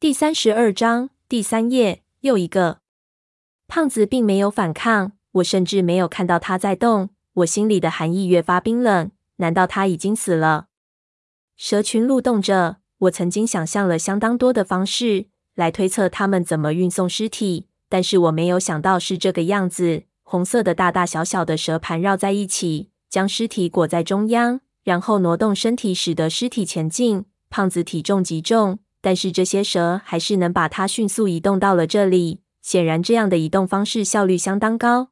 第三十二章第三页，又一个。胖子并没有反抗，我甚至没有看到他在动。我心里的寒意越发冰冷。难道他已经死了？蛇群蠕动着，我曾经想象了相当多的方式来推测他们怎么运送尸体，但是我没有想到是这个样子。红色的大大小小的蛇盘绕在一起，将尸体裹在中央，然后挪动身体，使得尸体前进。胖子体重极重。但是这些蛇还是能把它迅速移动到了这里。显然，这样的移动方式效率相当高。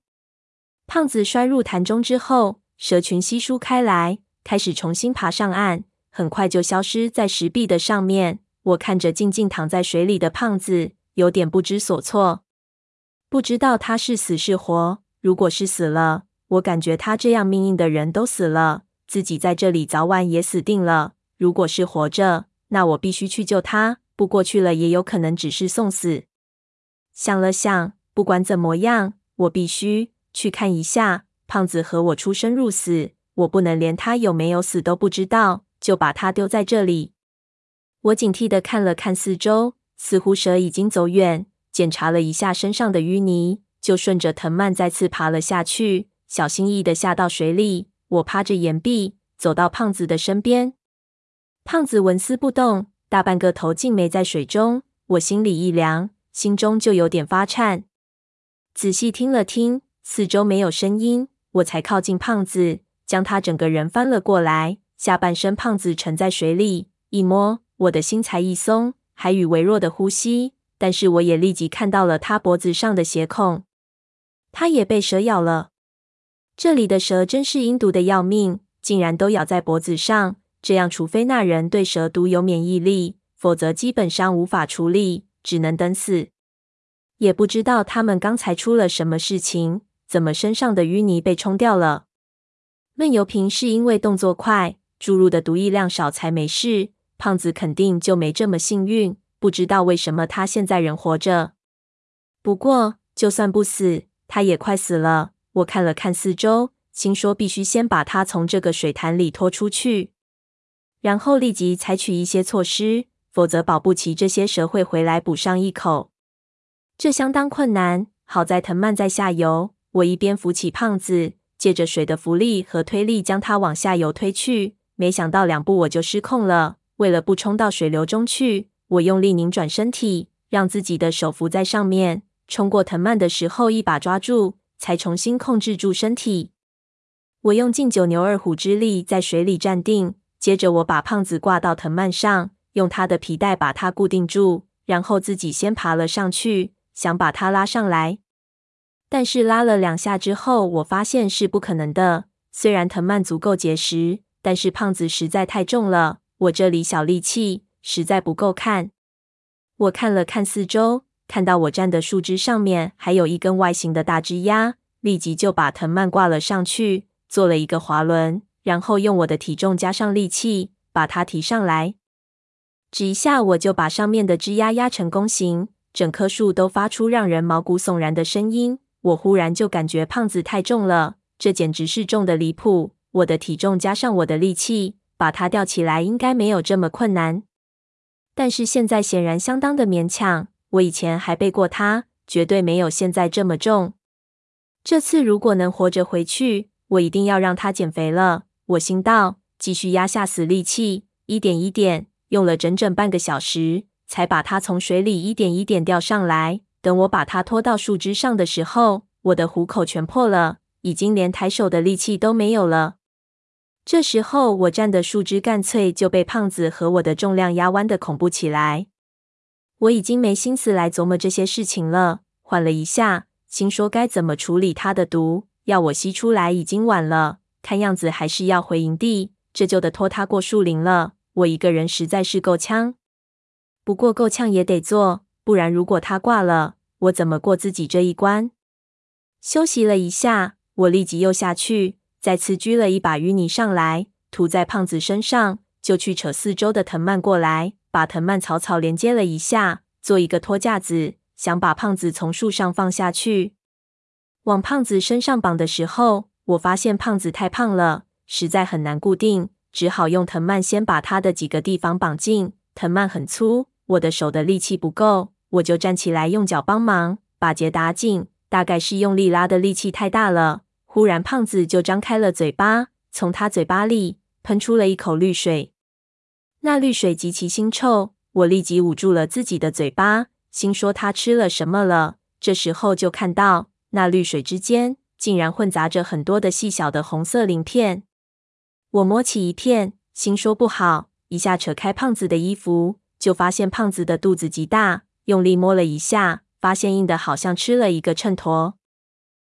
胖子摔入潭中之后，蛇群稀疏开来，开始重新爬上岸，很快就消失在石壁的上面。我看着静静躺在水里的胖子，有点不知所措，不知道他是死是活。如果是死了，我感觉他这样命硬的人都死了，自己在这里早晚也死定了。如果是活着，那我必须去救他，不过去了也有可能只是送死。想了想，不管怎么样，我必须去看一下胖子和我出生入死，我不能连他有没有死都不知道，就把他丢在这里。我警惕的看了看四周，似乎蛇已经走远。检查了一下身上的淤泥，就顺着藤蔓再次爬了下去，小心翼翼的下到水里。我趴着岩壁，走到胖子的身边。胖子纹丝不动，大半个头竟没在水中。我心里一凉，心中就有点发颤。仔细听了听，四周没有声音，我才靠近胖子，将他整个人翻了过来。下半身胖子沉在水里，一摸，我的心才一松，还与微弱的呼吸。但是我也立即看到了他脖子上的血孔，他也被蛇咬了。这里的蛇真是阴毒的要命，竟然都咬在脖子上。这样，除非那人对蛇毒有免疫力，否则基本上无法处理，只能等死。也不知道他们刚才出了什么事情，怎么身上的淤泥被冲掉了？闷油瓶是因为动作快，注入的毒液量少才没事。胖子肯定就没这么幸运，不知道为什么他现在人活着。不过，就算不死，他也快死了。我看了看四周，心说必须先把他从这个水潭里拖出去。然后立即采取一些措施，否则保不齐这些蛇会回来补上一口。这相当困难。好在藤蔓在下游，我一边扶起胖子，借着水的浮力和推力将它往下游推去。没想到两步我就失控了。为了不冲到水流中去，我用力拧转身体，让自己的手扶在上面。冲过藤蔓的时候，一把抓住，才重新控制住身体。我用尽九牛二虎之力在水里站定。接着，我把胖子挂到藤蔓上，用他的皮带把它固定住，然后自己先爬了上去，想把它拉上来。但是拉了两下之后，我发现是不可能的。虽然藤蔓足够结实，但是胖子实在太重了，我这里小力气实在不够看。我看了看四周，看到我站的树枝上面还有一根外形的大枝桠，立即就把藤蔓挂了上去，做了一个滑轮。然后用我的体重加上力气，把它提上来。只一下，我就把上面的枝丫压成弓形，整棵树都发出让人毛骨悚然的声音。我忽然就感觉胖子太重了，这简直是重的离谱。我的体重加上我的力气，把它吊起来应该没有这么困难。但是现在显然相当的勉强。我以前还背过它，绝对没有现在这么重。这次如果能活着回去，我一定要让它减肥了。我心道，继续压下死力气，一点一点，用了整整半个小时，才把它从水里一点一点吊上来。等我把它拖到树枝上的时候，我的虎口全破了，已经连抬手的力气都没有了。这时候，我站的树枝干脆就被胖子和我的重量压弯的恐怖起来。我已经没心思来琢磨这些事情了，缓了一下，心说该怎么处理它的毒，要我吸出来已经晚了。看样子还是要回营地，这就得拖他过树林了。我一个人实在是够呛，不过够呛也得做，不然如果他挂了，我怎么过自己这一关？休息了一下，我立即又下去，再次掬了一把淤泥上来，涂在胖子身上，就去扯四周的藤蔓过来，把藤蔓草草连接了一下，做一个托架子，想把胖子从树上放下去。往胖子身上绑的时候，我发现胖子太胖了，实在很难固定，只好用藤蔓先把他的几个地方绑紧。藤蔓很粗，我的手的力气不够，我就站起来用脚帮忙把结打紧。大概是用力拉的力气太大了，忽然胖子就张开了嘴巴，从他嘴巴里喷出了一口绿水。那绿水极其腥臭，我立即捂住了自己的嘴巴，心说他吃了什么了。这时候就看到那绿水之间竟然混杂着很多的细小的红色鳞片。我摸起一片，心说不好，一下扯开胖子的衣服，就发现胖子的肚子极大，用力摸了一下。发现硬的，好像吃了一个秤砣。